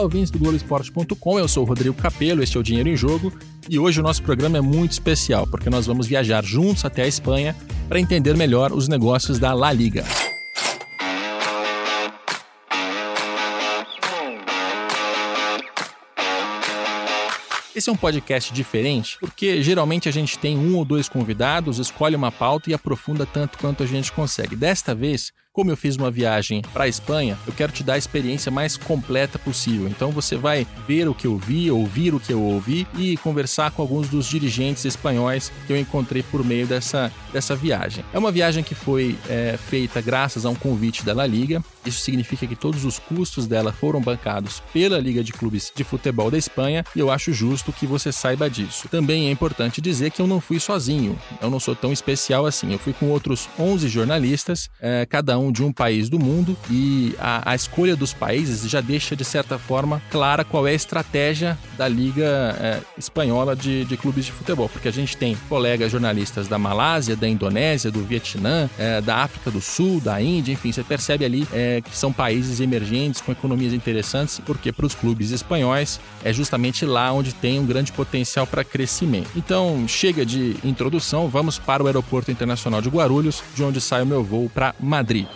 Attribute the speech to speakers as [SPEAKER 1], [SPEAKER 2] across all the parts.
[SPEAKER 1] Olá, ouvintes do Globoesporte.com, eu sou o Rodrigo Capello, este é o Dinheiro em Jogo e hoje o nosso programa é muito especial porque nós vamos viajar juntos até a Espanha para entender melhor os negócios da La Liga. Esse é um podcast diferente porque geralmente a gente tem um ou dois convidados, escolhe uma pauta e aprofunda tanto quanto a gente consegue. Desta vez, como eu fiz uma viagem para a Espanha, eu quero te dar a experiência mais completa possível. Então você vai ver o que eu vi, ouvir o que eu ouvi e conversar com alguns dos dirigentes espanhóis que eu encontrei por meio dessa, dessa viagem. É uma viagem que foi é, feita graças a um convite da La Liga. Isso significa que todos os custos dela foram bancados pela Liga de Clubes de Futebol da Espanha e eu acho justo que você saiba disso. Também é importante dizer que eu não fui sozinho. Eu não sou tão especial assim. Eu fui com outros 11 jornalistas, é, cada um de um país do mundo e a, a, escolha dos países já deixa, de certa forma, clara qual é a estratégia da Liga é, Espanhola de, de, Clubes de Futebol, porque a gente tem colegas jornalistas da Malásia, da Indonésia, do Vietnã, é, da África do Sul, da Índia, enfim, você percebe ali é, que são países emergentes com economias interessantes, porque para os clubes espanhóis é justamente lá onde tem um grande potencial para crescimento. Então, chega de introdução, vamos para o Aeroporto Internacional de Guarulhos, de onde sai o meu voo para Madrid.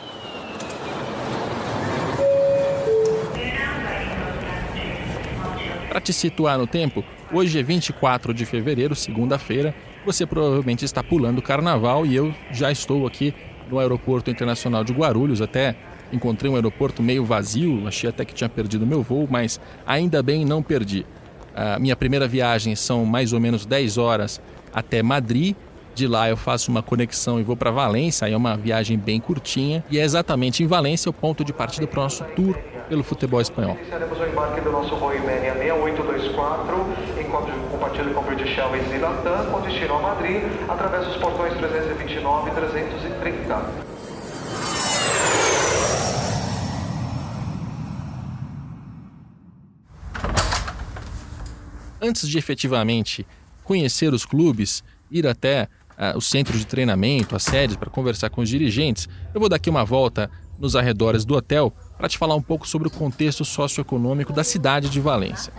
[SPEAKER 1] Para te situar no tempo, hoje é 24 de fevereiro, segunda-feira. Você provavelmente está pulando o carnaval e eu já estou aqui no Aeroporto Internacional de Guarulhos. Até encontrei um aeroporto meio vazio, achei até que tinha perdido meu voo, mas ainda bem não perdi. A minha primeira viagem são mais ou menos 10 horas até Madrid. De lá eu faço uma conexão e vou para Valência, aí é uma viagem bem curtinha. E é exatamente em Valência o ponto de partida para o nosso tour pelo futebol espanhol.
[SPEAKER 2] Iniciaremos o embarque do nosso voo Imenia 6824, em compartilho com British Airways e Latam, com destino a Madrid, através dos portões 329 e 330.
[SPEAKER 1] Antes de efetivamente conhecer os clubes, ir até uh, os centros de treinamento, as sedes, para conversar com os dirigentes, eu vou dar aqui uma volta nos arredores do hotel para te falar um pouco sobre o contexto socioeconômico da cidade de Valência.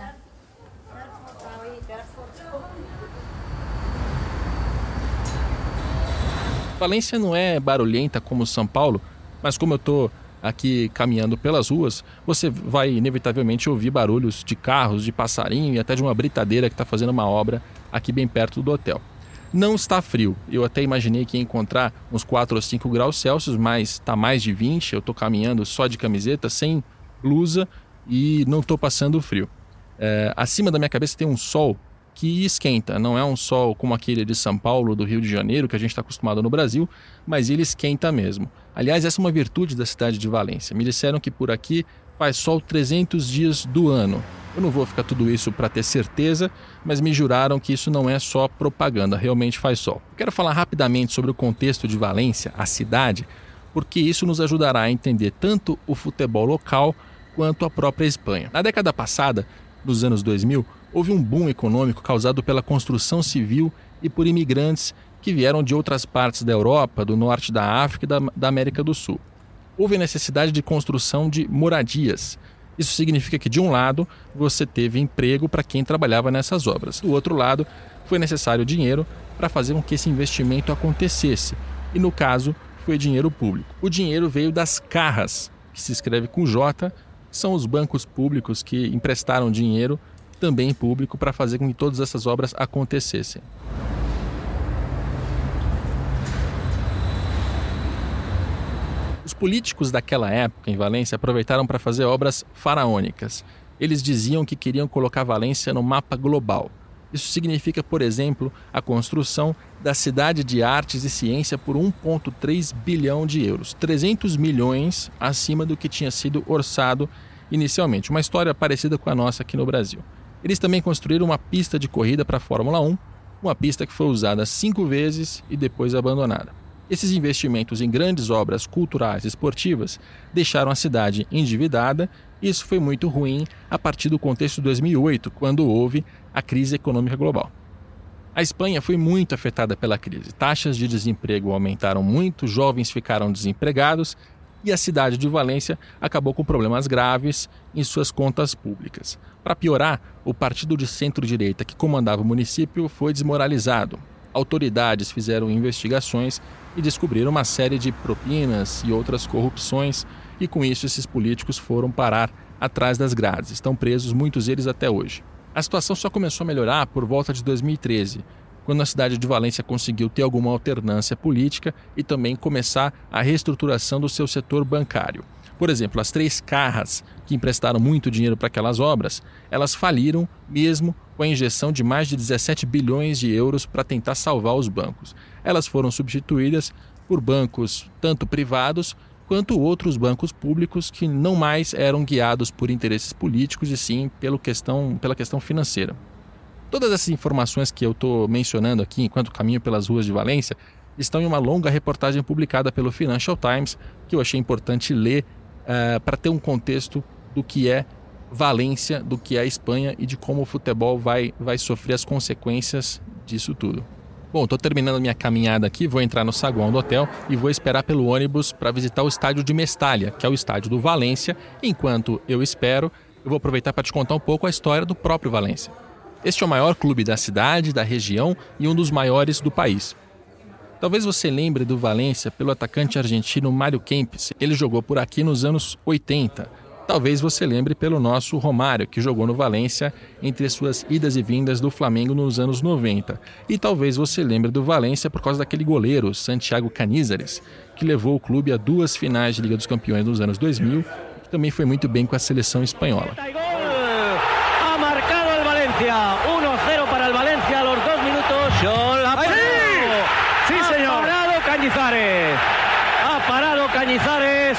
[SPEAKER 1] Valência não é barulhenta como São Paulo, mas como eu estou aqui caminhando pelas ruas, você vai inevitavelmente ouvir barulhos de carros, de passarinho e até de uma britadeira que está fazendo uma obra aqui bem perto do hotel. Não está frio. Eu até imaginei que ia encontrar uns 4 ou 5 graus Celsius, mas está mais de 20. Eu estou caminhando só de camiseta, sem blusa e não estou passando frio. É, acima da minha cabeça tem um sol que esquenta. Não é um sol como aquele de São Paulo, do Rio de Janeiro, que a gente está acostumado no Brasil, mas ele esquenta mesmo. Aliás, essa é uma virtude da cidade de Valência. Me disseram que por aqui faz sol 300 dias do ano. Eu não vou ficar tudo isso para ter certeza, mas me juraram que isso não é só propaganda, realmente faz sol. quero falar rapidamente sobre o contexto de Valência, a cidade, porque isso nos ajudará a entender tanto o futebol local quanto a própria Espanha. Na década passada, nos anos 2000, houve um boom econômico causado pela construção civil e por imigrantes que vieram de outras partes da Europa, do norte da África e da, da América do Sul. Houve necessidade de construção de moradias, isso significa que, de um lado, você teve emprego para quem trabalhava nessas obras, do outro lado, foi necessário dinheiro para fazer com que esse investimento acontecesse, e no caso, foi dinheiro público. O dinheiro veio das carras, que se escreve com J, são os bancos públicos que emprestaram dinheiro também público para fazer com que todas essas obras acontecessem. Os políticos daquela época em Valência aproveitaram para fazer obras faraônicas. Eles diziam que queriam colocar Valência no mapa global. Isso significa, por exemplo, a construção da cidade de artes e ciência por 1,3 bilhão de euros, 300 milhões acima do que tinha sido orçado inicialmente. Uma história parecida com a nossa aqui no Brasil. Eles também construíram uma pista de corrida para a Fórmula 1, uma pista que foi usada cinco vezes e depois abandonada. Esses investimentos em grandes obras culturais e esportivas deixaram a cidade endividada e isso foi muito ruim a partir do contexto de 2008, quando houve a crise econômica global. A Espanha foi muito afetada pela crise. Taxas de desemprego aumentaram muito, jovens ficaram desempregados e a cidade de Valência acabou com problemas graves em suas contas públicas. Para piorar, o partido de centro-direita que comandava o município foi desmoralizado. Autoridades fizeram investigações e descobriram uma série de propinas e outras corrupções, e com isso esses políticos foram parar atrás das grades. Estão presos muitos deles até hoje. A situação só começou a melhorar por volta de 2013, quando a cidade de Valência conseguiu ter alguma alternância política e também começar a reestruturação do seu setor bancário. Por exemplo, as três carras que emprestaram muito dinheiro para aquelas obras, elas faliram mesmo com a injeção de mais de 17 bilhões de euros para tentar salvar os bancos. Elas foram substituídas por bancos tanto privados quanto outros bancos públicos que não mais eram guiados por interesses políticos e sim pela questão, pela questão financeira. Todas essas informações que eu estou mencionando aqui enquanto caminho pelas ruas de Valência estão em uma longa reportagem publicada pelo Financial Times que eu achei importante ler uh, para ter um contexto do que é Valência, do que é a Espanha e de como o futebol vai, vai sofrer as consequências disso tudo. Bom, estou terminando minha caminhada aqui, vou entrar no saguão do hotel e vou esperar pelo ônibus para visitar o estádio de Mestalha, que é o estádio do Valência. Enquanto eu espero, eu vou aproveitar para te contar um pouco a história do próprio Valência. Este é o maior clube da cidade, da região e um dos maiores do país. Talvez você lembre do Valência pelo atacante argentino Mário Kempis. Ele jogou por aqui nos anos 80. Talvez você lembre pelo nosso Romário, que jogou no Valência entre suas idas e vindas do Flamengo nos anos 90. E talvez você lembre do Valência por causa daquele goleiro, Santiago Canízares, que levou o clube a duas finais de Liga dos Campeões nos anos 2000 e que também foi muito bem com a seleção espanhola. Ha marcado el Valencia, 1-0 para el Valencia, los dos minutos. Cañizares. Ha parado Cañizares.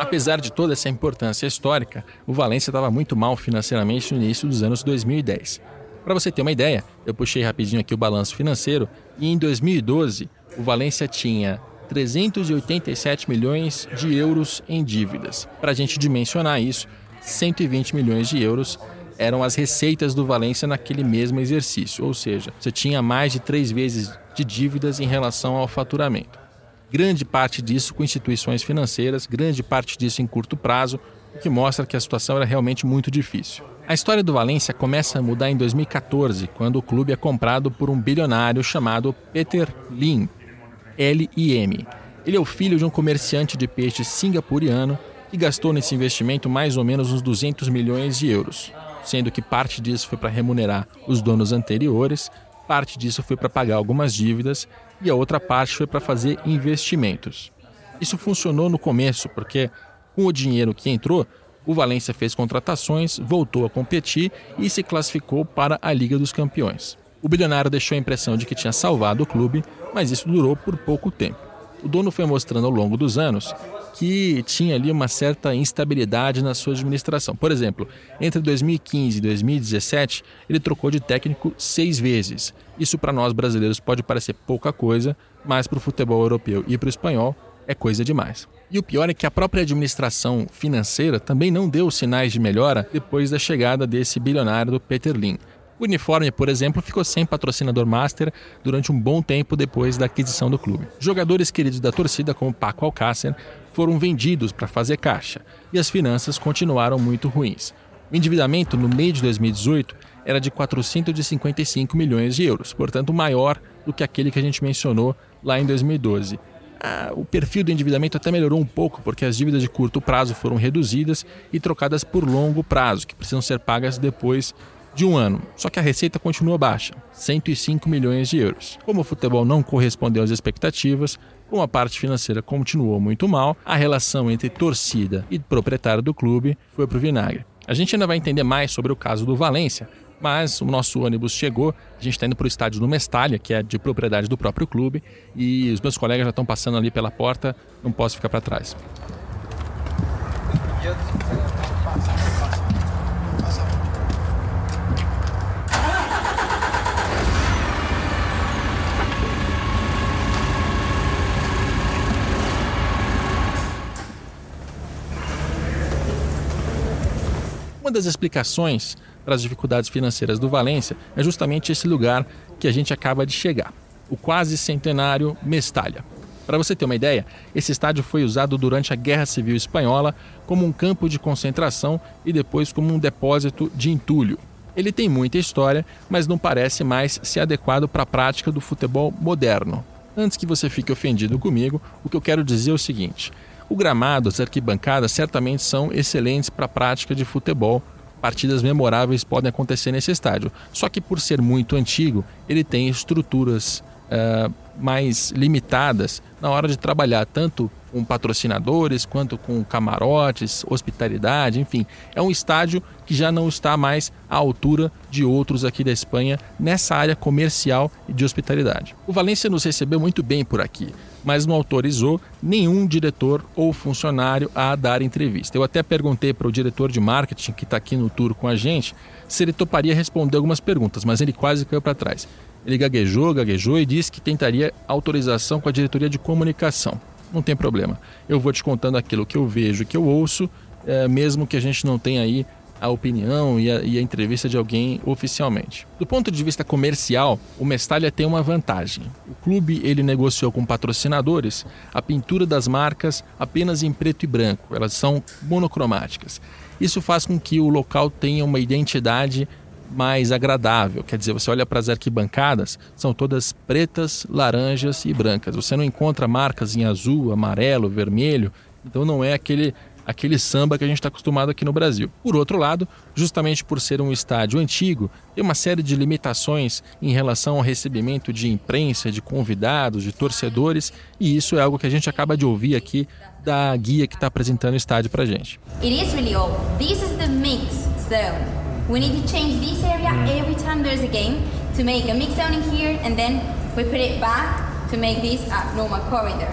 [SPEAKER 1] Apesar de toda essa importância histórica, o Valência estava muito mal financeiramente no início dos anos 2010. Para você ter uma ideia, eu puxei rapidinho aqui o balanço financeiro e em 2012 o Valência tinha 387 milhões de euros em dívidas. Para a gente dimensionar isso, 120 milhões de euros eram as receitas do Valência naquele mesmo exercício, ou seja, você tinha mais de três vezes de dívidas em relação ao faturamento. Grande parte disso com instituições financeiras, grande parte disso em curto prazo, o que mostra que a situação era realmente muito difícil. A história do Valência começa a mudar em 2014, quando o clube é comprado por um bilionário chamado Peter Lim, L-I-M. Ele é o filho de um comerciante de peixes singapuriano que gastou nesse investimento mais ou menos uns 200 milhões de euros sendo que parte disso foi para remunerar os donos anteriores, parte disso foi para pagar algumas dívidas e a outra parte foi para fazer investimentos. Isso funcionou no começo, porque com o dinheiro que entrou, o Valência fez contratações, voltou a competir e se classificou para a Liga dos Campeões. O bilionário deixou a impressão de que tinha salvado o clube, mas isso durou por pouco tempo. O dono foi mostrando ao longo dos anos que tinha ali uma certa instabilidade na sua administração. Por exemplo, entre 2015 e 2017, ele trocou de técnico seis vezes. Isso para nós brasileiros pode parecer pouca coisa, mas para o futebol europeu e para o espanhol é coisa demais. E o pior é que a própria administração financeira também não deu sinais de melhora depois da chegada desse bilionário do Peter Lim. O uniforme, por exemplo, ficou sem patrocinador master durante um bom tempo depois da aquisição do clube. Jogadores queridos da torcida, como Paco Alcácer, foram vendidos para fazer caixa e as finanças continuaram muito ruins. O endividamento no meio de 2018 era de 455 milhões de euros, portanto maior do que aquele que a gente mencionou lá em 2012. Ah, o perfil do endividamento até melhorou um pouco, porque as dívidas de curto prazo foram reduzidas e trocadas por longo prazo, que precisam ser pagas depois de um ano. Só que a receita continua baixa, 105 milhões de euros. Como o futebol não correspondeu às expectativas, como a parte financeira continuou muito mal, a relação entre torcida e proprietário do clube foi para o vinagre. A gente ainda vai entender mais sobre o caso do Valência, mas o nosso ônibus chegou, a gente está indo para o estádio do Mestalha, que é de propriedade do próprio clube, e os meus colegas já estão passando ali pela porta, não posso ficar para trás. Uma das explicações para as dificuldades financeiras do Valência é justamente esse lugar que a gente acaba de chegar, o quase centenário Mestalha. Para você ter uma ideia, esse estádio foi usado durante a Guerra Civil Espanhola como um campo de concentração e depois como um depósito de entulho. Ele tem muita história, mas não parece mais ser adequado para a prática do futebol moderno. Antes que você fique ofendido comigo, o que eu quero dizer é o seguinte: o gramado, as arquibancadas certamente são excelentes para a prática de futebol. Partidas memoráveis podem acontecer nesse estádio. Só que por ser muito antigo, ele tem estruturas uh, mais limitadas na hora de trabalhar tanto com patrocinadores quanto com camarotes, hospitalidade, enfim. É um estádio que já não está mais à altura de outros aqui da Espanha nessa área comercial e de hospitalidade. O Valência nos recebeu muito bem por aqui, mas não autorizou nenhum diretor ou funcionário a dar entrevista. Eu até perguntei para o diretor de marketing que está aqui no tour com a gente se ele toparia responder algumas perguntas, mas ele quase caiu para trás. Ele gaguejou, gaguejou e disse que tentaria autorização com a diretoria de comunicação. Não tem problema. Eu vou te contando aquilo que eu vejo, que eu ouço, é, mesmo que a gente não tenha aí a opinião e a, e a, entrevista de alguém oficialmente. Do ponto de vista comercial, o Mestalha tem uma vantagem. O clube ele negociou com patrocinadores a pintura das marcas apenas em preto e branco. Elas são monocromáticas. Isso faz com que o local tenha uma identidade mais agradável. Quer dizer, você olha para as arquibancadas, são todas pretas, laranjas e brancas. Você não encontra marcas em azul, amarelo, vermelho. Então não é aquele aquele samba que a gente está acostumado aqui no Brasil. Por outro lado, justamente por ser um estádio antigo, tem uma série de limitações em relação ao recebimento de imprensa, de convidados, de torcedores, e isso é algo que a gente acaba de ouvir aqui da guia que está apresentando o estádio para gente. It is really old. This is the mix zone. We need to change this area mm. every time there's a game to make a mix zone in here and then we put it back to make this a normal corridor.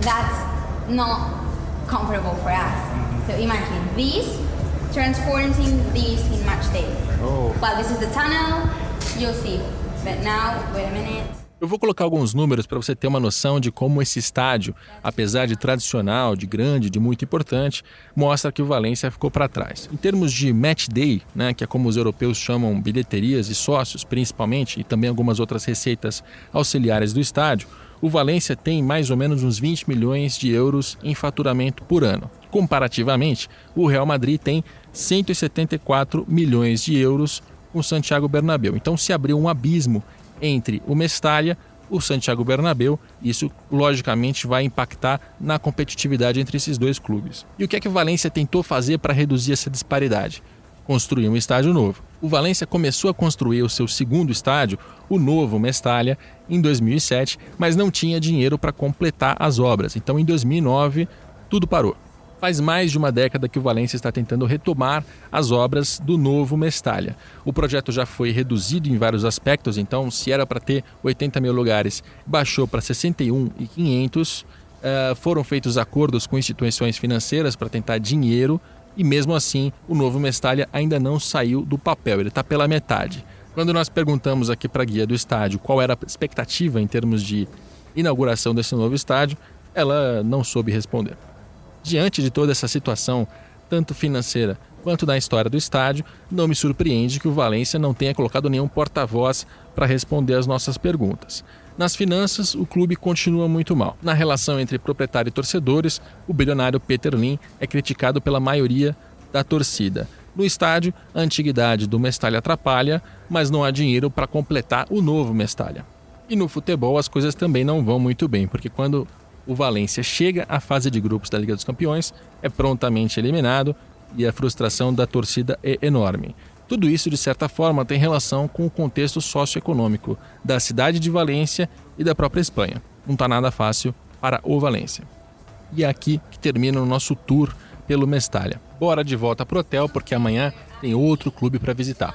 [SPEAKER 1] That's not comfortable for us. So imagine this transforming this in match day. Oh. Well, this is the tunnel, you'll see. But now, wait a minute. Eu vou colocar alguns números para você ter uma noção de como esse estádio, apesar de tradicional, de grande, de muito importante, mostra que o Valência ficou para trás. Em termos de match day, né, que é como os europeus chamam bilheterias e sócios, principalmente, e também algumas outras receitas auxiliares do estádio, o Valência tem mais ou menos uns 20 milhões de euros em faturamento por ano. Comparativamente, o Real Madrid tem 174 milhões de euros com Santiago Bernabéu. Então se abriu um abismo entre o Mestalla o Santiago Bernabéu. Isso, logicamente, vai impactar na competitividade entre esses dois clubes. E o que é que o Valência tentou fazer para reduzir essa disparidade? Construir um estádio novo. O Valência começou a construir o seu segundo estádio, o novo Mestalla, em 2007, mas não tinha dinheiro para completar as obras. Então, em 2009, tudo parou. Faz mais de uma década que o Valência está tentando retomar as obras do novo Mestalha. O projeto já foi reduzido em vários aspectos, então, se era para ter 80 mil lugares, baixou para 61.500. Uh, eh, foram feitos acordos com instituições financeiras para tentar dinheiro e, mesmo assim, o novo Mestalha ainda não saiu do papel, ele está pela metade. Quando nós perguntamos aqui para a guia do estádio qual era a expectativa em termos de inauguração desse novo estádio, ela não soube responder. Diante de toda essa situação, tanto financeira quanto da história do estádio, não me surpreende que o Valência não tenha colocado nenhum porta-voz para responder às nossas perguntas. Nas finanças, o clube continua muito mal. Na relação entre proprietário e torcedores, o bilionário Peter Lim é criticado pela maioria da torcida. No estádio, a antiguidade do Mestalha atrapalha, mas não há dinheiro para completar o novo Mestalha. E no futebol as coisas também não vão muito bem, porque quando o Valência chega à fase de grupos da Liga dos Campeões, é prontamente eliminado e a frustração da torcida é enorme. Tudo isso, de certa forma, tem relação com o contexto socioeconômico da cidade de Valência e da própria Espanha. Não está nada fácil para o Valência. E é aqui que termina o nosso tour pelo Mestalha. Bora de volta pro hotel porque amanhã tem outro clube para visitar.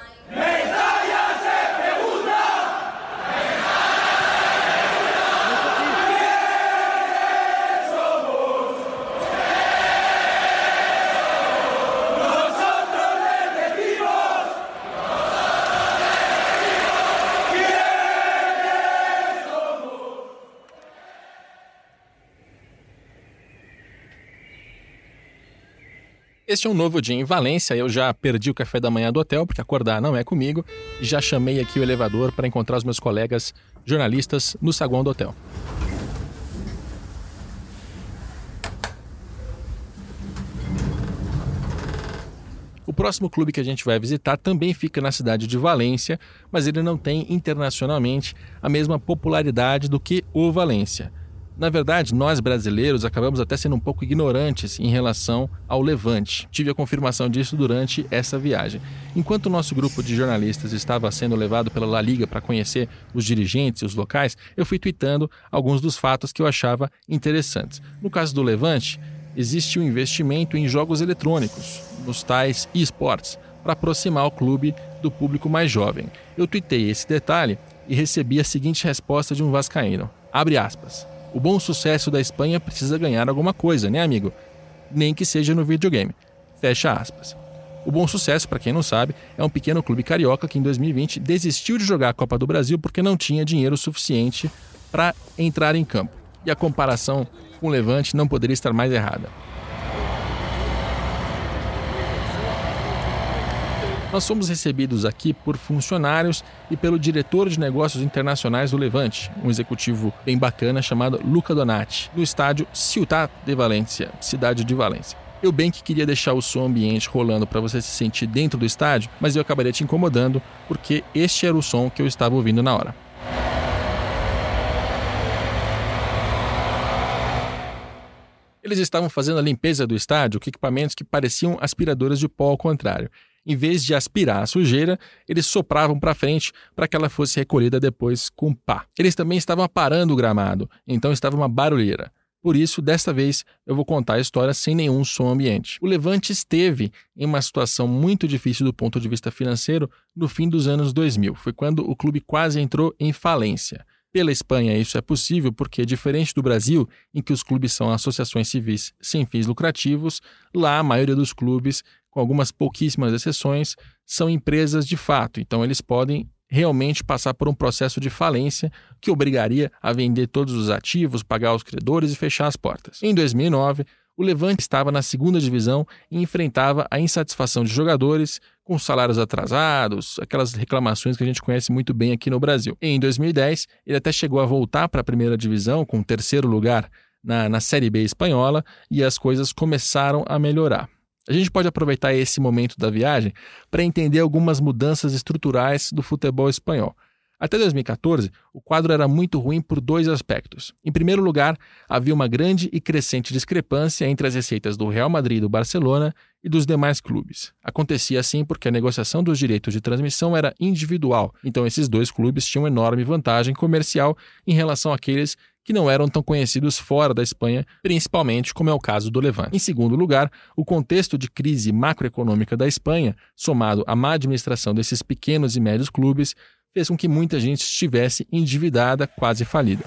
[SPEAKER 1] Este é um novo dia em Valência. Eu já perdi o café da manhã do hotel, porque acordar não é comigo. Já chamei aqui o elevador para encontrar os meus colegas jornalistas no saguão do hotel. O próximo clube que a gente vai visitar também fica na cidade de Valência, mas ele não tem internacionalmente a mesma popularidade do que o Valência. Na verdade, nós brasileiros acabamos até sendo um pouco ignorantes em relação ao Levante. Tive a confirmação disso durante essa viagem. Enquanto o nosso grupo de jornalistas estava sendo levado pela La Liga para conhecer os dirigentes e os locais, eu fui tweetando alguns dos fatos que eu achava interessantes. No caso do Levante, existe um investimento em jogos eletrônicos, nos tais esportes, para aproximar o clube do público mais jovem. Eu tuitei esse detalhe e recebi a seguinte resposta de um vascaíno. Abre aspas. O bom sucesso da Espanha precisa ganhar alguma coisa, né, amigo? Nem que seja no videogame. Fecha aspas. O Bom Sucesso, para quem não sabe, é um pequeno clube carioca que em 2020 desistiu de jogar a Copa do Brasil porque não tinha dinheiro suficiente para entrar em campo. E a comparação com o Levante não poderia estar mais errada. Nós fomos recebidos aqui por funcionários e pelo diretor de negócios internacionais do Levante, um executivo bem bacana chamado Luca Donati, no estádio Ciutat de Valência, cidade de Valência. Eu bem que queria deixar o som ambiente rolando para você se sentir dentro do estádio, mas eu acabaria te incomodando porque este era o som que eu estava ouvindo na hora. Eles estavam fazendo a limpeza do estádio com equipamentos que pareciam aspiradoras de pó ao contrário em vez de aspirar a sujeira, eles sopravam para frente para que ela fosse recolhida depois com pá. Eles também estavam aparando o gramado, então estava uma barulheira. Por isso, desta vez, eu vou contar a história sem nenhum som ambiente. O Levante esteve em uma situação muito difícil do ponto de vista financeiro no fim dos anos 2000. Foi quando o clube quase entrou em falência. Pela Espanha, isso é possível porque, diferente do Brasil, em que os clubes são associações civis sem fins lucrativos, lá a maioria dos clubes com algumas pouquíssimas exceções, são empresas de fato. Então, eles podem realmente passar por um processo de falência que obrigaria a vender todos os ativos, pagar os credores e fechar as portas. Em 2009, o Levante estava na segunda divisão e enfrentava a insatisfação de jogadores com salários atrasados, aquelas reclamações que a gente conhece muito bem aqui no Brasil. Em 2010, ele até chegou a voltar para a primeira divisão com terceiro lugar na, na Série B espanhola e as coisas começaram a melhorar. A gente pode aproveitar esse momento da viagem para entender algumas mudanças estruturais do futebol espanhol. Até 2014, o quadro era muito ruim por dois aspectos. Em primeiro lugar, havia uma grande e crescente discrepância entre as receitas do Real Madrid e do Barcelona e dos demais clubes. Acontecia assim porque a negociação dos direitos de transmissão era individual, então esses dois clubes tinham enorme vantagem comercial em relação àqueles que não eram tão conhecidos fora da Espanha, principalmente como é o caso do Levante. Em segundo lugar, o contexto de crise macroeconômica da Espanha, somado à má administração desses pequenos e médios clubes, fez com que muita gente estivesse endividada, quase falida.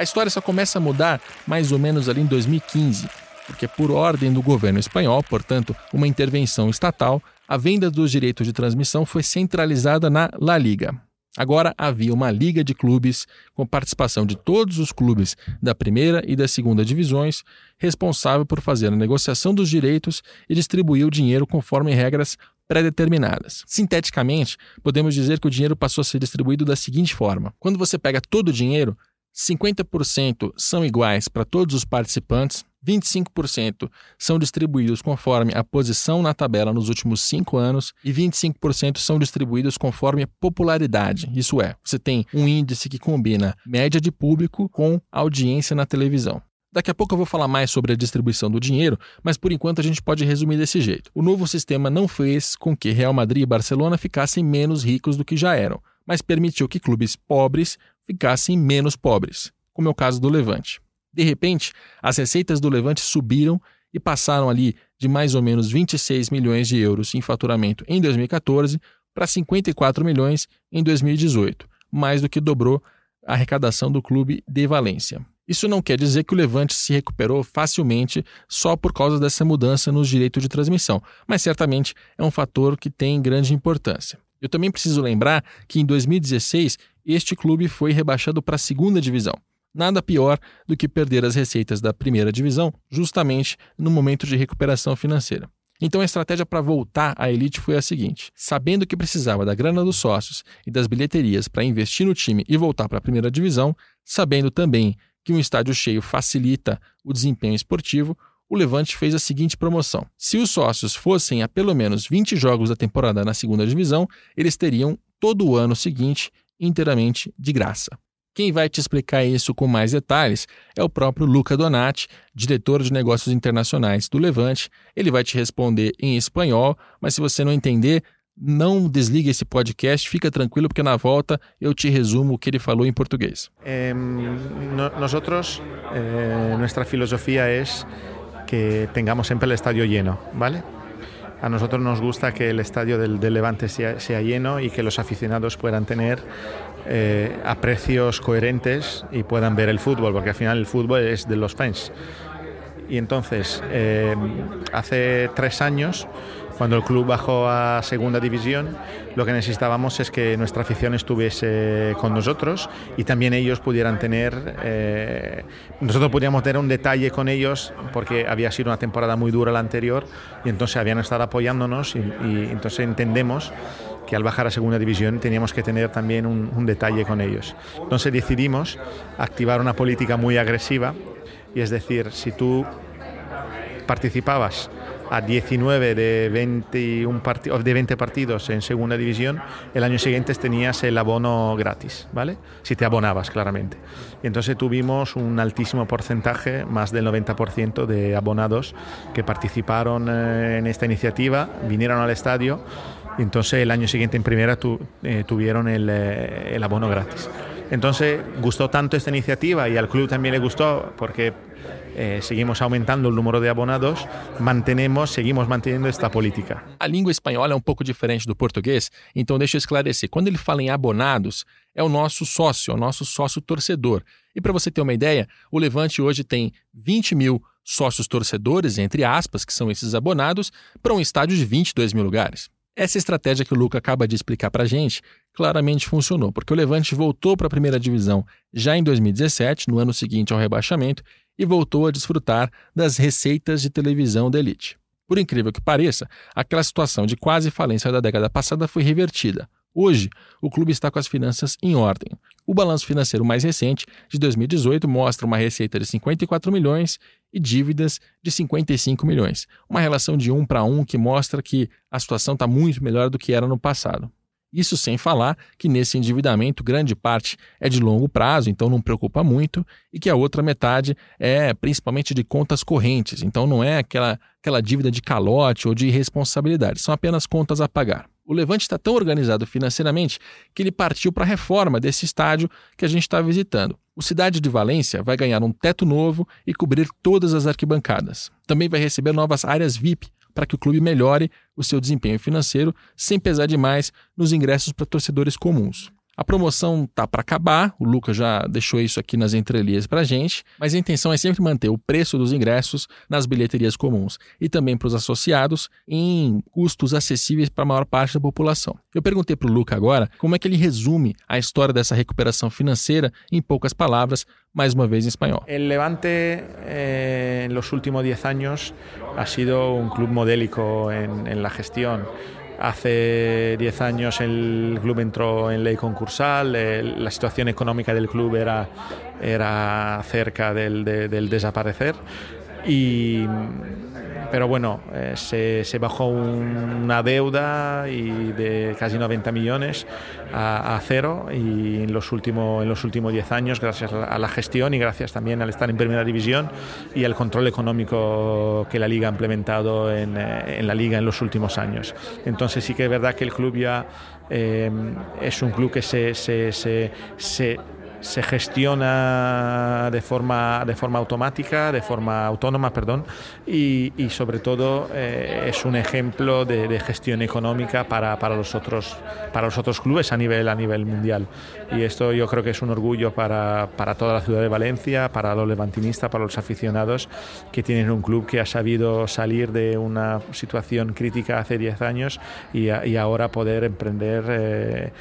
[SPEAKER 1] A história só começa a mudar mais ou menos ali em 2015, porque por ordem do governo espanhol, portanto, uma intervenção estatal, a venda dos direitos de transmissão foi centralizada na La Liga. Agora havia uma liga de clubes com participação de todos os clubes da primeira e da segunda divisões, responsável por fazer a negociação dos direitos e distribuir o dinheiro conforme regras pré-determinadas. Sinteticamente, podemos dizer que o dinheiro passou a ser distribuído da seguinte forma: quando você pega todo o dinheiro, 50% são iguais para todos os participantes, 25% são distribuídos conforme a posição na tabela nos últimos cinco anos e 25% são distribuídos conforme popularidade. Isso é, você tem um índice que combina média de público com audiência na televisão. Daqui a pouco eu vou falar mais sobre a distribuição do dinheiro, mas por enquanto a gente pode resumir desse jeito. O novo sistema não fez com que Real Madrid e Barcelona ficassem menos ricos do que já eram, mas permitiu que clubes pobres ficassem menos pobres, como é o caso do Levante. De repente, as receitas do Levante subiram e passaram ali de mais ou menos 26 milhões de euros em faturamento em 2014 para 54 milhões em 2018, mais do que dobrou a arrecadação do clube de Valência. Isso não quer dizer que o Levante se recuperou facilmente só por causa dessa mudança nos direitos de transmissão, mas certamente é um fator que tem grande importância. Eu também preciso lembrar que em 2016 este clube foi rebaixado para a segunda divisão. Nada pior do que perder as receitas da primeira divisão justamente no momento de recuperação financeira. Então a estratégia para voltar à elite foi a seguinte: sabendo que precisava da grana dos sócios e das bilheterias para investir no time e voltar para a primeira divisão, sabendo também que um estádio cheio facilita o desempenho esportivo, o Levante fez a seguinte promoção: se os sócios fossem a pelo menos 20 jogos da temporada na segunda divisão, eles teriam todo o ano seguinte inteiramente de graça. Quem vai te explicar isso com mais detalhes é o próprio Luca Donati, diretor de negócios internacionais do Levante. Ele vai te responder em espanhol, mas se você não entender, não desligue esse podcast, fica tranquilo, porque na volta eu te resumo o que ele falou em português.
[SPEAKER 3] Eh, no, nosotros, eh, filosofía es que tengamos siempre el estadio lleno, ¿vale? A nosotros nos gusta que el estadio del, del Levante sea, sea, lleno y que los aficionados puedan tener eh, a precios coherentes y puedan ver el fútbol, porque al final el fútbol es de los fans. Y entonces, eh, hace tres años, cuando el club bajó a segunda división, lo que necesitábamos es que nuestra afición estuviese con nosotros y también ellos pudieran tener, eh, nosotros podíamos tener un detalle con ellos porque había sido una temporada muy dura la anterior y entonces habían estado apoyándonos y, y entonces entendemos que al bajar a segunda división teníamos que tener también un, un detalle con ellos. Entonces decidimos activar una política muy agresiva y es decir, si tú participabas a 19 de 21 de 20 partidos en segunda división, el año siguiente tenías el abono gratis, ¿vale? Si te abonabas, claramente. Y entonces tuvimos un altísimo porcentaje, más del 90% de abonados que participaron en esta iniciativa, vinieron al estadio y entonces el año siguiente en primera tu, eh, tuvieron el, eh, el abono gratis. Entonces gustó tanto esta iniciativa y al club también le gustó porque eh, seguimos aumentando o número de abonados, mantenemos, seguimos mantendo esta política.
[SPEAKER 1] A língua espanhola é um pouco diferente do português, então deixa eu esclarecer. Quando ele fala em abonados, é o nosso sócio, é o nosso sócio torcedor. E para você ter uma ideia, o Levante hoje tem 20 mil sócios torcedores, entre aspas, que são esses abonados, para um estádio de 22 mil lugares. Essa estratégia que o Luca acaba de explicar para a gente claramente funcionou, porque o Levante voltou para a primeira divisão já em 2017, no ano seguinte ao rebaixamento, e voltou a desfrutar das receitas de televisão da elite. Por incrível que pareça, aquela situação de quase falência da década passada foi revertida. Hoje, o clube está com as finanças em ordem. O balanço financeiro mais recente, de 2018, mostra uma receita de 54 milhões e dívidas de 55 milhões. Uma relação de um para um que mostra que a situação está muito melhor do que era no passado. Isso sem falar que nesse endividamento grande parte é de longo prazo, então não preocupa muito, e que a outra metade é principalmente de contas correntes, então não é aquela, aquela dívida de calote ou de irresponsabilidade, são apenas contas a pagar. O Levante está tão organizado financeiramente que ele partiu para a reforma desse estádio que a gente está visitando. O Cidade de Valência vai ganhar um teto novo e cobrir todas as arquibancadas. Também vai receber novas áreas VIP para que o clube melhore o seu desempenho financeiro sem pesar demais nos ingressos para torcedores comuns. A promoção tá para acabar, o Lucas já deixou isso aqui nas entrelinhas para a gente, mas a intenção é sempre manter o preço dos ingressos nas bilheterias comuns e também para os associados em custos acessíveis para a maior parte da população. Eu perguntei para o Lucas agora como é que ele resume a história dessa recuperação financeira em poucas palavras, mais uma vez em espanhol.
[SPEAKER 3] El Levante eh, últimos 10 años ha sido un club modélico en, en la. Hace 10 años el club entró en ley concursal, el, la situación económica del club era, era cerca del, de, del desaparecer. Y, pero bueno, eh, se, se, bajó un, una deuda y de casi 90 millones a, cero y en los, últimos, en los últimos 10 años, gracias a la gestión y gracias también al estar en primera división y al control económico que la liga ha implementado en, en la liga en los últimos años. Entonces sí que es verdad que el club ya eh, es un club que se, se, se gestiona de forma, de forma automática, de forma autónoma, perdón, y, y sobre todo eh, es un ejemplo de, de gestión económica para, para, los otros, para los otros clubes a nivel, a nivel mundial. Y esto yo creo que es un orgullo para, para toda la ciudad de Valencia, para los levantinistas, para los aficionados que tienen un club que ha sabido salir de una situación crítica hace 10 años y, y ahora poder emprender. Eh,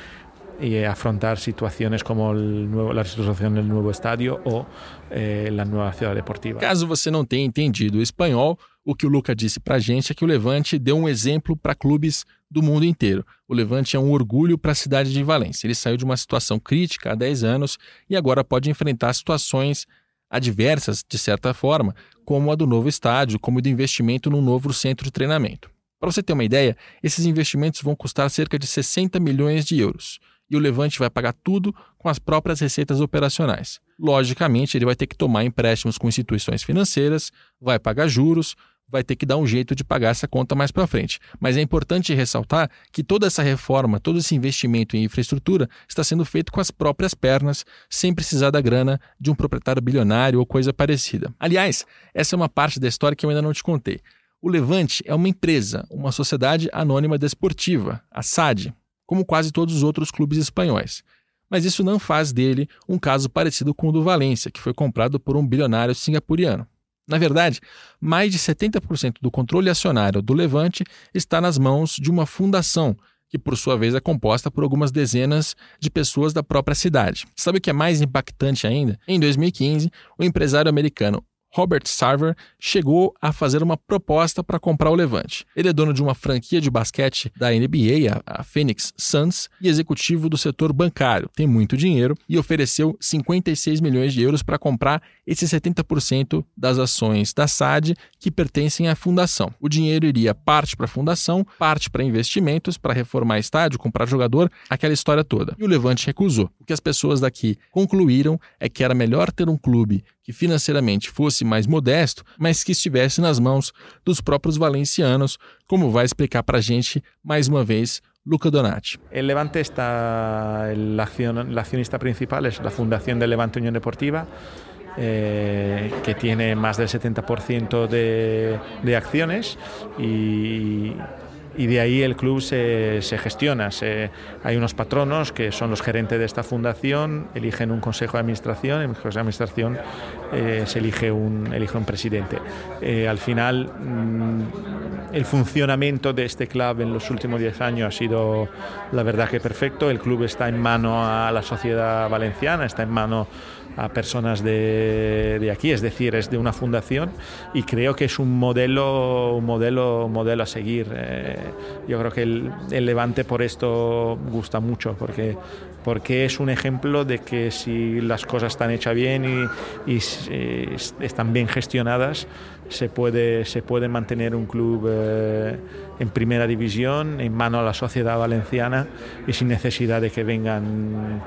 [SPEAKER 3] y afrontar situaciones como el nuevo, la reestructuración del nuevo estadio o eh, la nueva ciudad deportiva.
[SPEAKER 1] Caso você não tenha entendido o espanhol, o que o Luca disse para a gente é que o Levante deu um exemplo para clubes do mundo inteiro. O Levante é um orgulho para a cidade de Valência. Ele saiu de uma situação crítica há 10 anos e agora pode enfrentar situações adversas, de certa forma, como a do novo estádio, como do investimento num novo centro de treinamento. Para você ter uma ideia, esses investimentos vão custar cerca de 60 milhões de euros. E o Levante vai pagar tudo com as próprias receitas operacionais. Logicamente, ele vai ter que tomar empréstimos com instituições financeiras, vai pagar juros, vai ter que dar um jeito de pagar essa conta mais para frente. Mas é importante ressaltar que toda essa reforma, todo esse investimento em infraestrutura está sendo feito com as próprias pernas, sem precisar da grana de um proprietário bilionário ou coisa parecida. Aliás, essa é uma parte da história que eu ainda não te contei. O Levante é uma empresa, uma sociedade anônima desportiva, a SAD, como quase todos os outros clubes espanhóis. Mas isso não faz dele um caso parecido com o do Valência, que foi comprado por um bilionário singapuriano. Na verdade, mais de 70% do controle acionário do Levante está nas mãos de uma fundação, que por sua vez é composta por algumas dezenas de pessoas da própria cidade. Sabe o que é mais impactante ainda? Em 2015, o empresário americano Robert Sarver chegou a fazer uma proposta para comprar o Levante. Ele é dono de uma franquia de basquete da NBA, a Phoenix Suns, e executivo do setor bancário. Tem muito dinheiro e ofereceu 56 milhões de euros para comprar esses 70% das ações da SAD que pertencem à fundação. O dinheiro iria parte para a fundação, parte para investimentos, para reformar estádio, comprar jogador, aquela história toda. E o Levante recusou. O que as pessoas daqui concluíram é que era melhor ter um clube que financeiramente fosse mais modesto, mas que estivesse nas mãos dos próprios valencianos, como vai explicar para a gente mais uma vez Luca Donati.
[SPEAKER 3] El Levante está, el accion, accionista principal es la Fundación del Levante Unión Deportiva. Eh, que tiene más del 70% de, de acciones y, y de ahí el club se, gestiona. Se, hay unos patronos que son los gerentes de esta fundación, eligen un consejo de administración, en el consejo de administración eh, se elige un, elige un presidente. Eh, al final, mmm, el funcionamiento de este club en los últimos 10 años ha sido, la verdad, que perfecto. El club está en mano a la sociedad valenciana, está en mano a personas de, aquí, es decir, es de una fundación y creo que es un modelo, modelo, modelo a seguir. Eh, yo creo que el, Levante por esto gusta mucho, porque, porque es un ejemplo de que si las cosas están hechas bien y, y están bien gestionadas, se puede, se puede mantener un club eh, en primera división, en mano a la sociedad valenciana y sin necesidad de que vengan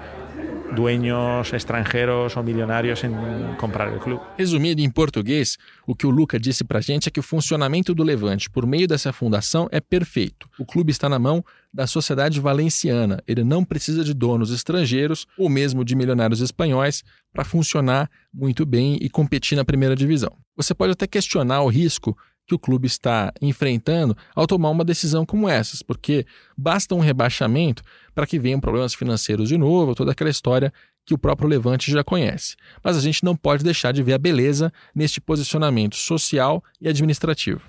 [SPEAKER 3] dueños estrangeiros ou milionários em comprar o clube.
[SPEAKER 1] Resumido em português, o que o Luca disse para a gente é que o funcionamento do Levante por meio dessa fundação é perfeito. O clube está na mão da sociedade valenciana. Ele não precisa de donos estrangeiros ou mesmo de milionários espanhóis para funcionar muito bem e competir na primeira divisão. Você pode até questionar o risco que o clube está enfrentando ao tomar uma decisão como essas, porque basta um rebaixamento para que venham problemas financeiros de novo, toda aquela história que o próprio Levante já conhece. Mas a gente não pode deixar de ver a beleza neste posicionamento social e administrativo.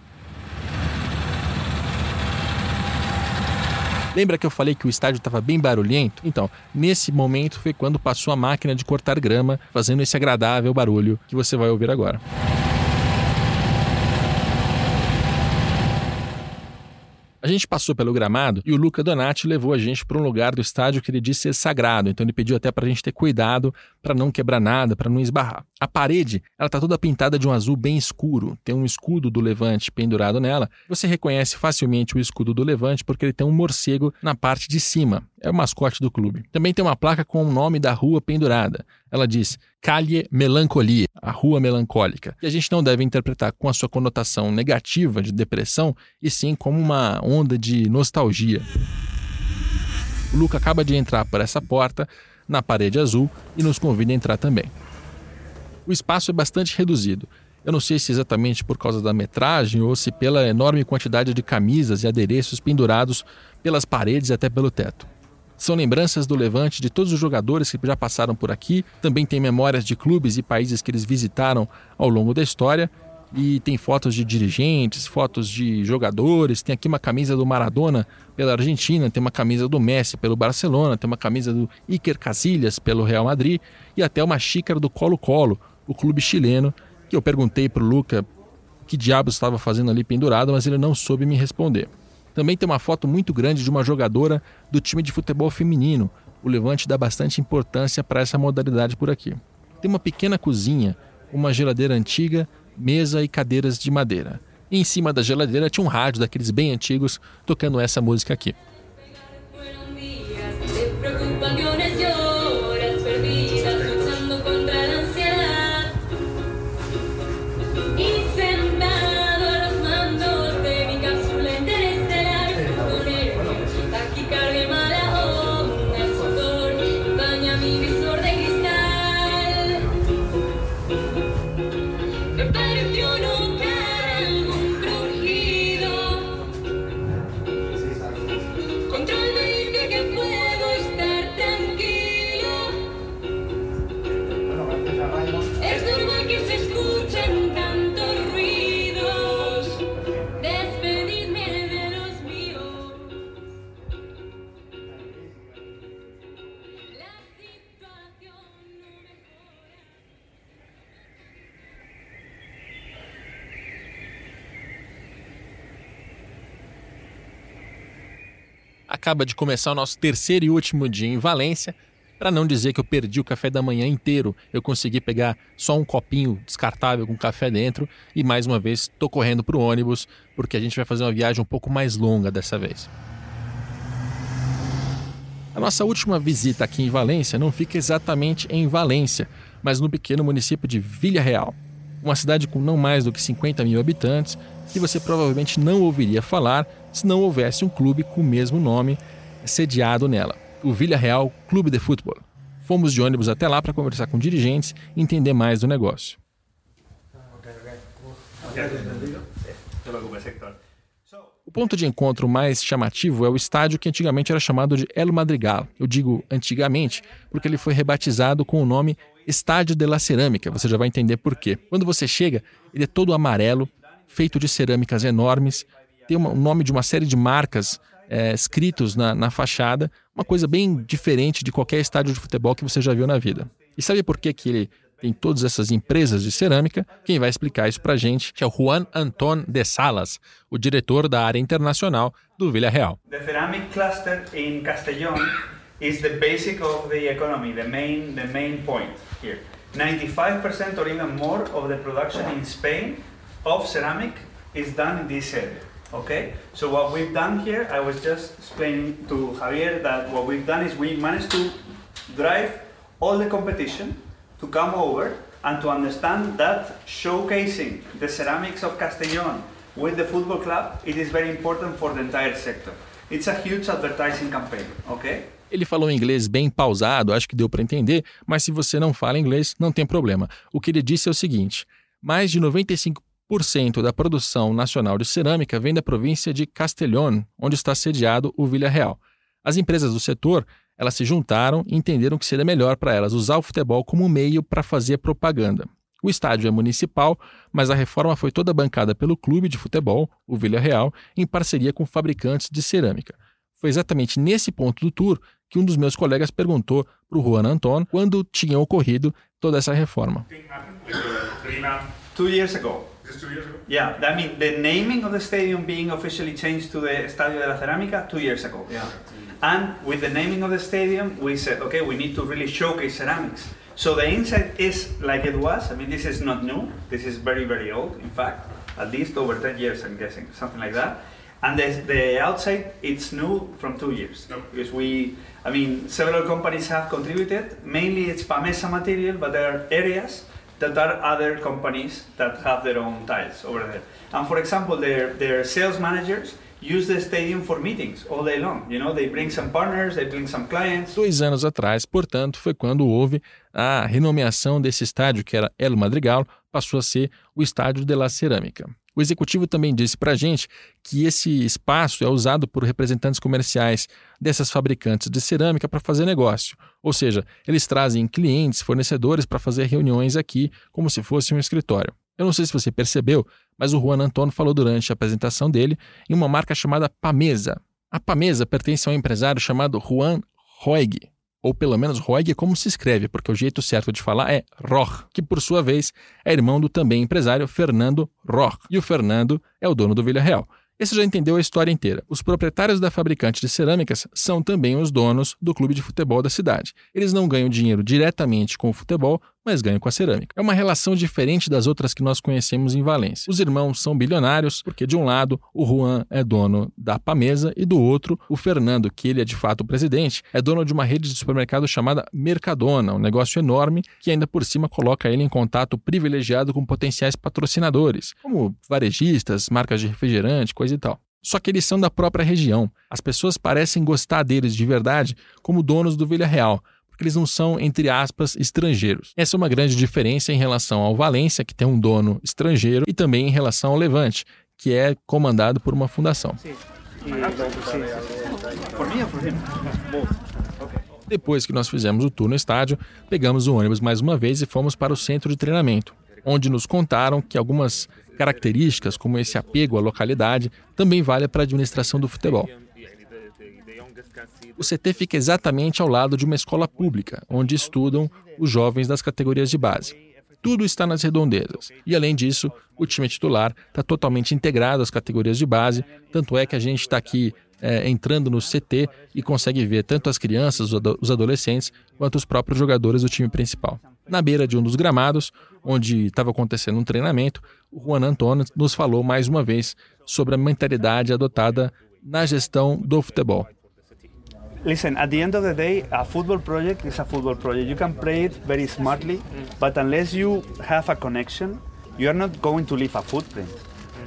[SPEAKER 1] Lembra que eu falei que o estádio estava bem barulhento? Então, nesse momento foi quando passou a máquina de cortar grama, fazendo esse agradável barulho que você vai ouvir agora. A gente passou pelo gramado e o Luca Donati levou a gente para um lugar do estádio que ele disse ser sagrado, então ele pediu até para a gente ter cuidado para não quebrar nada, para não esbarrar. A parede, ela tá toda pintada de um azul bem escuro, tem um escudo do Levante pendurado nela. Você reconhece facilmente o escudo do Levante porque ele tem um morcego na parte de cima. É o mascote do clube. Também tem uma placa com o nome da rua pendurada. Ela diz Calle Melancolia, a rua melancólica. E a gente não deve interpretar com a sua conotação negativa de depressão, e sim como uma onda de nostalgia. O Luca acaba de entrar por essa porta, na parede azul, e nos convida a entrar também. O espaço é bastante reduzido. Eu não sei se exatamente por causa da metragem ou se pela enorme quantidade de camisas e adereços pendurados pelas paredes e até pelo teto. São lembranças do Levante de todos os jogadores que já passaram por aqui, também tem memórias de clubes e países que eles visitaram ao longo da história, e tem fotos de dirigentes, fotos de jogadores. Tem aqui uma camisa do Maradona pela Argentina, tem uma camisa do Messi pelo Barcelona, tem uma camisa do Iker Casillas pelo Real Madrid e até uma xícara do Colo-Colo, o clube chileno, que eu perguntei para o Luca que diabos estava fazendo ali pendurado, mas ele não soube me responder. Também tem uma foto muito grande de uma jogadora do time de futebol feminino. O Levante dá bastante importância para essa modalidade por aqui. Tem uma pequena cozinha, uma geladeira antiga mesa e cadeiras de madeira. E em cima da geladeira tinha um rádio daqueles bem antigos tocando essa música aqui. Acaba de começar o nosso terceiro e último dia em Valência. Para não dizer que eu perdi o café da manhã inteiro, eu consegui pegar só um copinho descartável com café dentro e mais uma vez estou correndo para o ônibus porque a gente vai fazer uma viagem um pouco mais longa dessa vez. A nossa última visita aqui em Valência não fica exatamente em Valência, mas no pequeno município de Vila Real, uma cidade com não mais do que 50 mil habitantes que você provavelmente não ouviria falar se não houvesse um clube com o mesmo nome sediado nela, o Vila Real Clube de Futebol. Fomos de ônibus até lá para conversar com dirigentes e entender mais do negócio. O ponto de encontro mais chamativo é o estádio que antigamente era chamado de El Madrigal. Eu digo antigamente porque ele foi rebatizado com o nome Estádio de la Cerâmica. Você já vai entender por quê. Quando você chega, ele é todo amarelo, feito de cerâmicas enormes, tem uma, o nome de uma série de marcas é, escritos na, na fachada, uma coisa bem diferente de qualquer estádio de futebol que você já viu na vida. E sabe por que, que ele tem todas essas empresas de cerâmica? Quem vai explicar isso para gente é o Juan Anton de Salas, o diretor da área internacional do Villarreal.
[SPEAKER 4] The ceramic cluster in Castellón is the basic of the economy, the main, the main point here. 95% or even more of the production in Spain of ceramic is done in this area. Okay, so what we've done here, I was just explaining to Javier that what we've done is we managed to drive all the competition to come over and to understand that showcasing the ceramics of Castellón with the football club, it is very important for the entire sector. It's a huge advertising campaign, okay?
[SPEAKER 1] Ele falou inglês bem pausado, acho que deu para entender, mas se você não fala inglês, não tem problema. O que ele disse é o seguinte: mais de 95 cento da produção nacional de cerâmica vem da província de Castellón, onde está sediado o Vila Real. As empresas do setor elas se juntaram e entenderam que seria melhor para elas usar o futebol como meio para fazer propaganda. O estádio é municipal, mas a reforma foi toda bancada pelo clube de futebol, o Vila Real, em parceria com fabricantes de cerâmica. Foi exatamente nesse ponto do tour que um dos meus colegas perguntou para o Juan Anton quando tinha ocorrido toda essa reforma.
[SPEAKER 4] Two years ago. Just two years ago? Yeah, I mean, the naming of the stadium being officially changed to the Estadio de la Cerámica two years ago. Yeah. And with the naming of the stadium, we said, okay, we need to really showcase ceramics. So the inside is like it was. I mean, this is not new. This is very, very old, in fact, at least over 10 years, I'm guessing, something like that. And the, the outside, it's new from two years. No. Because we, I mean, several companies have contributed. Mainly it's Pamesa material, but there are areas that are other companies that have their own tiles over there. And for example, their, their sales managers use the stadium for meetings all day long. You know, they bring some partners, they bring some clients.
[SPEAKER 1] Dois anos atrás, portanto, foi quando houve a renomeação desse estádio, que era El Madrigal, passou a ser o Estádio de la Cerâmica. O executivo também disse para a gente que esse espaço é usado por representantes comerciais dessas fabricantes de cerâmica para fazer negócio. Ou seja, eles trazem clientes, fornecedores para fazer reuniões aqui, como se fosse um escritório. Eu não sei se você percebeu, mas o Juan Antônio falou durante a apresentação dele em uma marca chamada Pamesa. A Pamesa pertence a um empresário chamado Juan Roig, ou pelo menos Roig é como se escreve, porque o jeito certo de falar é Roch, que por sua vez é irmão do também empresário Fernando Roch. E o Fernando é o dono do Villarreal. Esse já entendeu a história inteira. Os proprietários da fabricante de cerâmicas são também os donos do clube de futebol da cidade. Eles não ganham dinheiro diretamente com o futebol, mas ganham com a cerâmica. É uma relação diferente das outras que nós conhecemos em Valência. Os irmãos são bilionários, porque de um lado o Juan é dono da Pamesa e do outro o Fernando, que ele é de fato o presidente, é dono de uma rede de supermercado chamada Mercadona, um negócio enorme que ainda por cima coloca ele em contato privilegiado com potenciais patrocinadores, como varejistas, marcas de refrigerante, coisa e tal. Só que eles são da própria região. As pessoas parecem gostar deles de verdade como donos do Vila Real, eles não são, entre aspas, estrangeiros. Essa é uma grande diferença em relação ao Valência, que tem um dono estrangeiro, e também em relação ao Levante, que é comandado por uma fundação. Depois que nós fizemos o tour no estádio, pegamos o ônibus mais uma vez e fomos para o centro de treinamento, onde nos contaram que algumas características, como esse apego à localidade, também vale para a administração do futebol. O CT fica exatamente ao lado de uma escola pública, onde estudam os jovens das categorias de base. Tudo está nas redondezas. E além disso, o time titular está totalmente integrado às categorias de base, tanto é que a gente está aqui é, entrando no CT e consegue ver tanto as crianças, os adolescentes, quanto os próprios jogadores do time principal. Na beira de um dos gramados, onde estava acontecendo um treinamento, o Juan Antônio nos falou mais uma vez sobre a mentalidade adotada na gestão do futebol.
[SPEAKER 4] Listen, at the end of the day, a football project is a football project. You can play it very smartly, but unless you have a connection, you are not going to leave a footprint.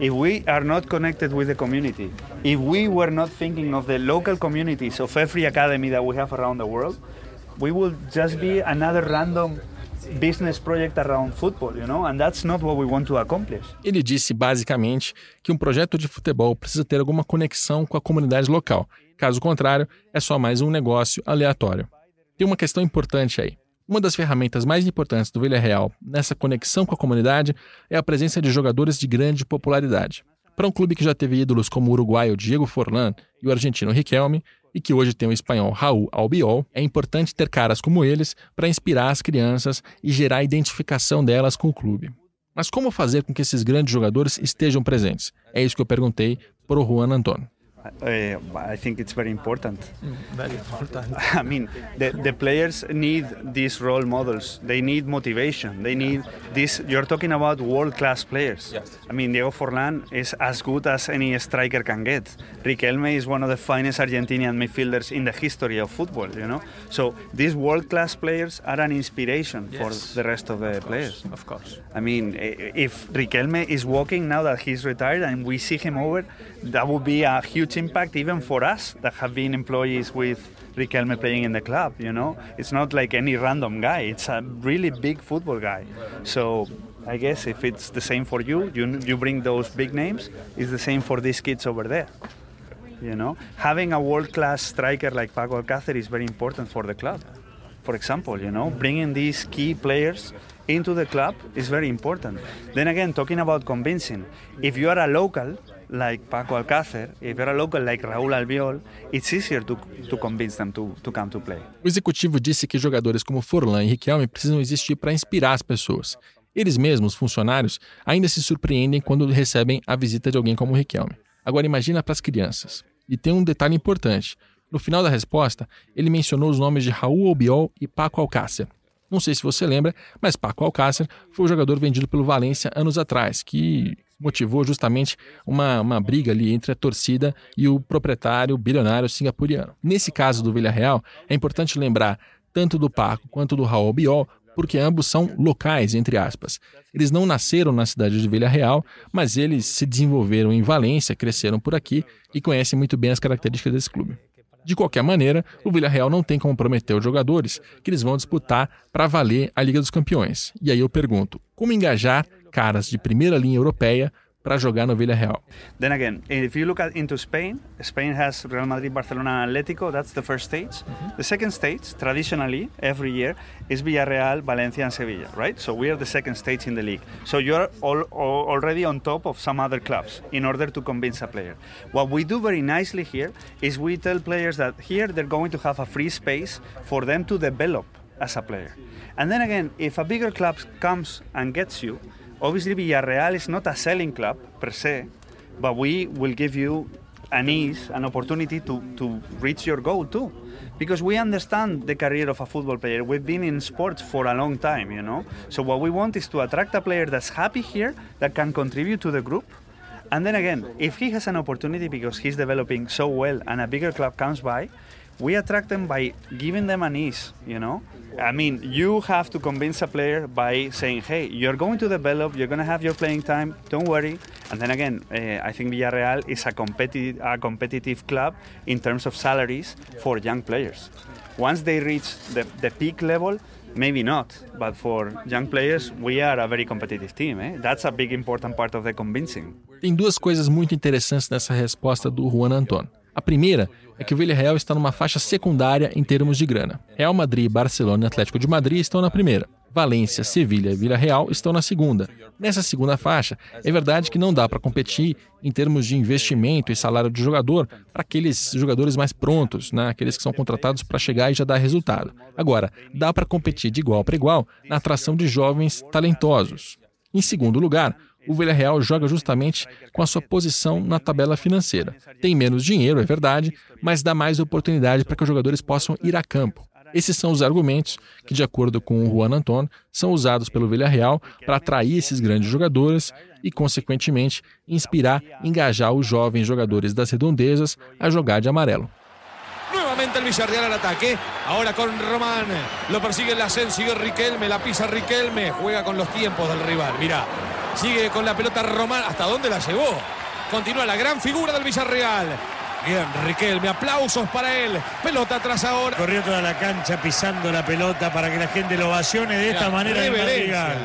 [SPEAKER 4] If we are not connected with the community, if we were not thinking of the local communities of every academy that we have around the world, we will just be another random business project around football, you know, and that's not what we want to accomplish.
[SPEAKER 1] Ele disse basicamente que um projeto de futebol precisa ter alguma conexão com a comunidade local. Caso contrário, é só mais um negócio aleatório. Tem uma questão importante aí. Uma das ferramentas mais importantes do Villarreal nessa conexão com a comunidade é a presença de jogadores de grande popularidade. Para um clube que já teve ídolos como o uruguaio Diego Forlan e o argentino Riquelme, e que hoje tem o espanhol Raul Albiol, é importante ter caras como eles para inspirar as crianças e gerar a identificação delas com o clube. Mas como fazer com que esses grandes jogadores estejam presentes? É isso que eu perguntei para o Juan Antônio.
[SPEAKER 4] Uh, I think it's very important.
[SPEAKER 3] Mm, very important.
[SPEAKER 4] I mean, the, the players need these role models. They need motivation. They need this. You're talking about world class players. Yes. I mean, Diego Forlan is as good as any striker can get. Riquelme is one of the finest Argentinian midfielders in the history of football, you know? So these world class players are an inspiration yes. for the rest of the
[SPEAKER 3] of
[SPEAKER 4] players.
[SPEAKER 3] Of course.
[SPEAKER 4] I mean, if Riquelme is walking now that he's retired and we see him over, that would be a huge impact even for us that have been employees with Riquelme playing in the club. You know, it's not like any random guy. It's a really big football guy. So I guess if it's the same for you, you you bring those big names. It's the same for these kids over there. You know, having a world-class striker like Paco Alcácer is very important for the club. For example, you know, bringing these key players into the club is very important. Then again, talking about convincing, if you are a local, like Paco Alcácer, if you're a local like Raúl Albiol, it's easier to, to convince them to, to come to play.
[SPEAKER 1] O executivo disse que jogadores como Forlan e Riquelme precisam existir para inspirar as pessoas. Eles mesmos, funcionários, ainda se surpreendem quando recebem a visita de alguém como o Riquelme. Agora imagina para as crianças. E tem um detalhe importante. No final da resposta, ele mencionou os nomes de Raul Albiol e Paco Alcácer. Não sei se você lembra, mas Paco Alcácer foi o jogador vendido pelo Valência anos atrás, que motivou justamente uma, uma briga ali entre a torcida e o proprietário bilionário singapuriano. Nesse caso do Villarreal, é importante lembrar tanto do Paco quanto do Raul Biol, porque ambos são locais, entre aspas. Eles não nasceram na cidade de Villarreal, mas eles se desenvolveram em Valência, cresceram por aqui e conhecem muito bem as características desse clube. De qualquer maneira, o Villarreal não tem como prometer aos jogadores que eles vão disputar para valer a Liga dos Campeões. E aí eu pergunto, como engajar caras de primeira linha europeia para jogar.
[SPEAKER 4] Then again, if you look at into Spain, Spain has Real Madrid, Barcelona, Atlético. That's the first stage. Mm-hmm. The second stage, traditionally, every year, is Villarreal, Valencia, and Sevilla, right? So we are the second stage in the league. So you're all, all, already on top of some other clubs in order to convince a player. What we do very nicely here is we tell players that here they're going to have a free space for them to develop as a player. And then again, if a bigger club comes and gets you, Obviously, Villarreal is not a selling club per se, but we will give you an ease, an opportunity to, to reach your goal too. Because we understand the career of a football player. We've been in sports for a long time, you know. So what we want is to attract a player that's happy here, that can contribute to the group. And then again, if he has an opportunity because he's developing so well and a bigger club comes by, we attract them by giving them an ease, you know. I mean, you have to convince a player by saying, hey, you're going to develop, you're going to have your playing time, don't worry. And then again, uh, I think Villarreal is a, competi- a competitive club in terms of salaries for young players. Once they reach the, the peak level, maybe not, but for young players, we are a very competitive team. Eh? That's a big important part of the convincing.
[SPEAKER 1] Tem duas coisas muito interessantes nessa resposta do Juan Antônio. A primeira é que o Villarreal está numa faixa secundária em termos de grana. Real Madrid, Barcelona e Atlético de Madrid estão na primeira. Valência, Sevilha e Villarreal estão na segunda. Nessa segunda faixa, é verdade que não dá para competir em termos de investimento e salário de jogador para aqueles jogadores mais prontos, né? aqueles que são contratados para chegar e já dar resultado. Agora, dá para competir de igual para igual na atração de jovens talentosos. Em segundo lugar, o Villarreal joga justamente com a sua posição na tabela financeira. Tem menos dinheiro, é verdade, mas dá mais oportunidade para que os jogadores possam ir a campo. Esses são os argumentos que, de acordo com o Juan Antônio, são usados pelo Villarreal para atrair esses grandes jogadores e, consequentemente, inspirar engajar os jovens jogadores das redondezas a jogar de amarelo.
[SPEAKER 5] Nuevamente el Villarreal al ataque. Ahora con Román. Lo persigue el ascenso. Sigue Riquelme. La pisa Riquelme. Juega con los tiempos del rival. Mirá. Sigue con la pelota Román. ¿Hasta dónde la llevó? Continúa la gran figura del Villarreal. Bien, Riquelme, aplausos para él. Pelota atrás ahora.
[SPEAKER 6] Corrió toda la cancha pisando la pelota para que la gente lo ovacione de esta manera.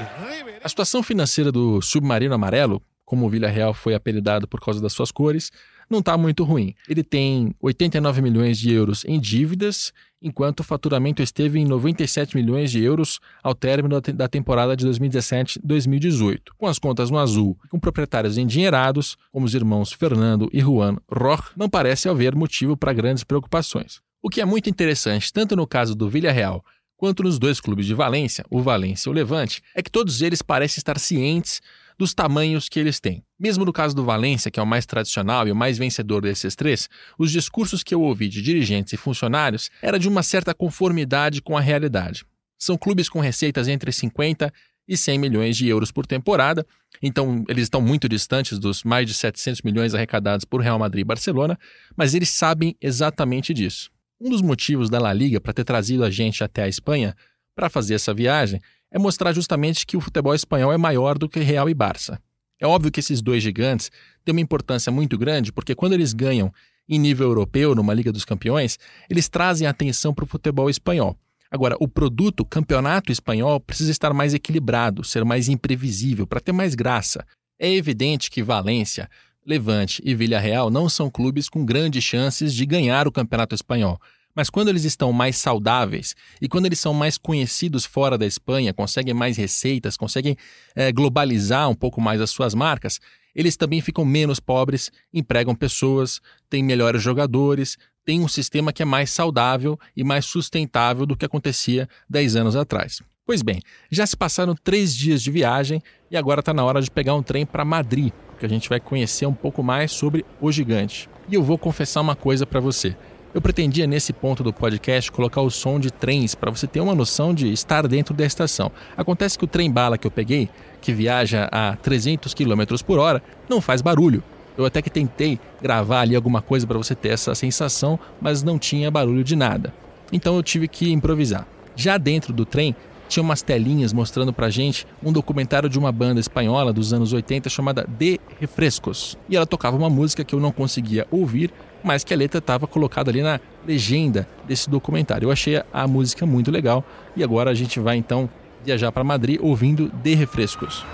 [SPEAKER 1] A situação financeira do submarino amarelo, como o Villarreal foi apelidado por causa das suas cores, não está muito ruim. Ele tem 89 milhões de euros em dívidas, enquanto o faturamento esteve em 97 milhões de euros ao término da temporada de 2017-2018. Com as contas no azul, com proprietários endinheirados, como os irmãos Fernando e Juan Roch, não parece haver motivo para grandes preocupações. O que é muito interessante, tanto no caso do Villarreal quanto nos dois clubes de Valência, o Valência e o Levante, é que todos eles parecem estar cientes dos tamanhos que eles têm. Mesmo no caso do Valência, que é o mais tradicional e o mais vencedor desses três, os discursos que eu ouvi de dirigentes e funcionários era de uma certa conformidade com a realidade. São clubes com receitas entre 50 e 100 milhões de euros por temporada, então eles estão muito distantes dos mais de 700 milhões arrecadados por Real Madrid e Barcelona, mas eles sabem exatamente disso. Um dos motivos da La Liga para ter trazido a gente até a Espanha para fazer essa viagem é mostrar justamente que o futebol espanhol é maior do que Real e Barça. É óbvio que esses dois gigantes têm uma importância muito grande, porque quando eles ganham em nível europeu, numa Liga dos Campeões, eles trazem atenção para o futebol espanhol. Agora, o produto campeonato espanhol precisa estar mais equilibrado, ser mais imprevisível, para ter mais graça. É evidente que Valência, Levante e Villarreal não são clubes com grandes chances de ganhar o campeonato espanhol. Mas quando eles estão mais saudáveis e quando eles são mais conhecidos fora da Espanha, conseguem mais receitas, conseguem é, globalizar um pouco mais as suas marcas, eles também ficam menos pobres, empregam pessoas, têm melhores jogadores, têm um sistema que é mais saudável e mais sustentável do que acontecia 10 anos atrás. Pois bem, já se passaram três dias de viagem e agora está na hora de pegar um trem para Madrid, porque a gente vai conhecer um pouco mais sobre o gigante. E eu vou confessar uma coisa para você. Eu pretendia, nesse ponto do podcast, colocar o som de trens para você ter uma noção de estar dentro da estação. Acontece que o trem-bala que eu peguei, que viaja a 300 km por hora, não faz barulho. Eu até que tentei gravar ali alguma coisa para você ter essa sensação, mas não tinha barulho de nada. Então eu tive que improvisar. Já dentro do trem, tinha umas telinhas mostrando pra gente um documentário de uma banda espanhola dos anos 80 chamada De Refrescos. E ela tocava uma música que eu não conseguia ouvir, mas que a letra estava colocada ali na legenda desse documentário. Eu achei a música muito legal e agora a gente vai então viajar para Madrid ouvindo De Refrescos.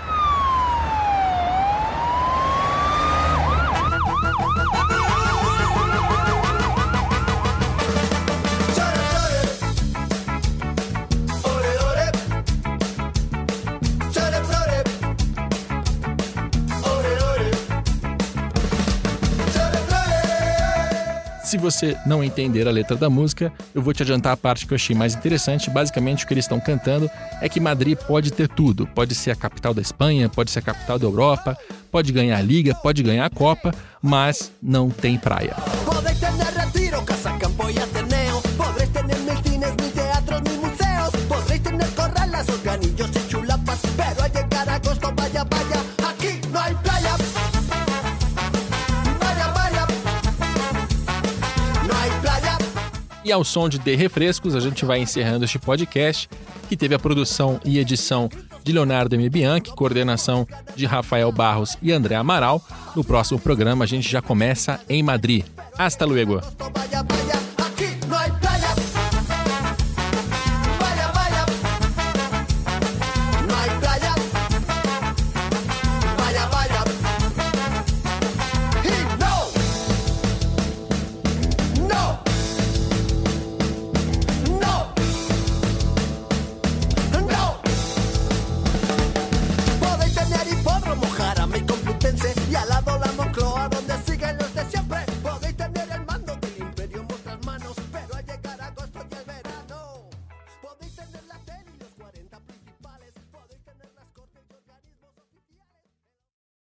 [SPEAKER 1] Se você não entender a letra da música, eu vou te adiantar a parte que eu achei mais interessante. Basicamente, o que eles estão cantando é que Madrid pode ter tudo. Pode ser a capital da Espanha, pode ser a capital da Europa, pode ganhar a Liga, pode ganhar a Copa, mas não tem praia. E ao som de De Refrescos, a gente vai encerrando este podcast, que teve a produção e edição de Leonardo M. Bianchi, coordenação de Rafael Barros e André Amaral. No próximo programa, a gente já começa em Madrid. Hasta luego!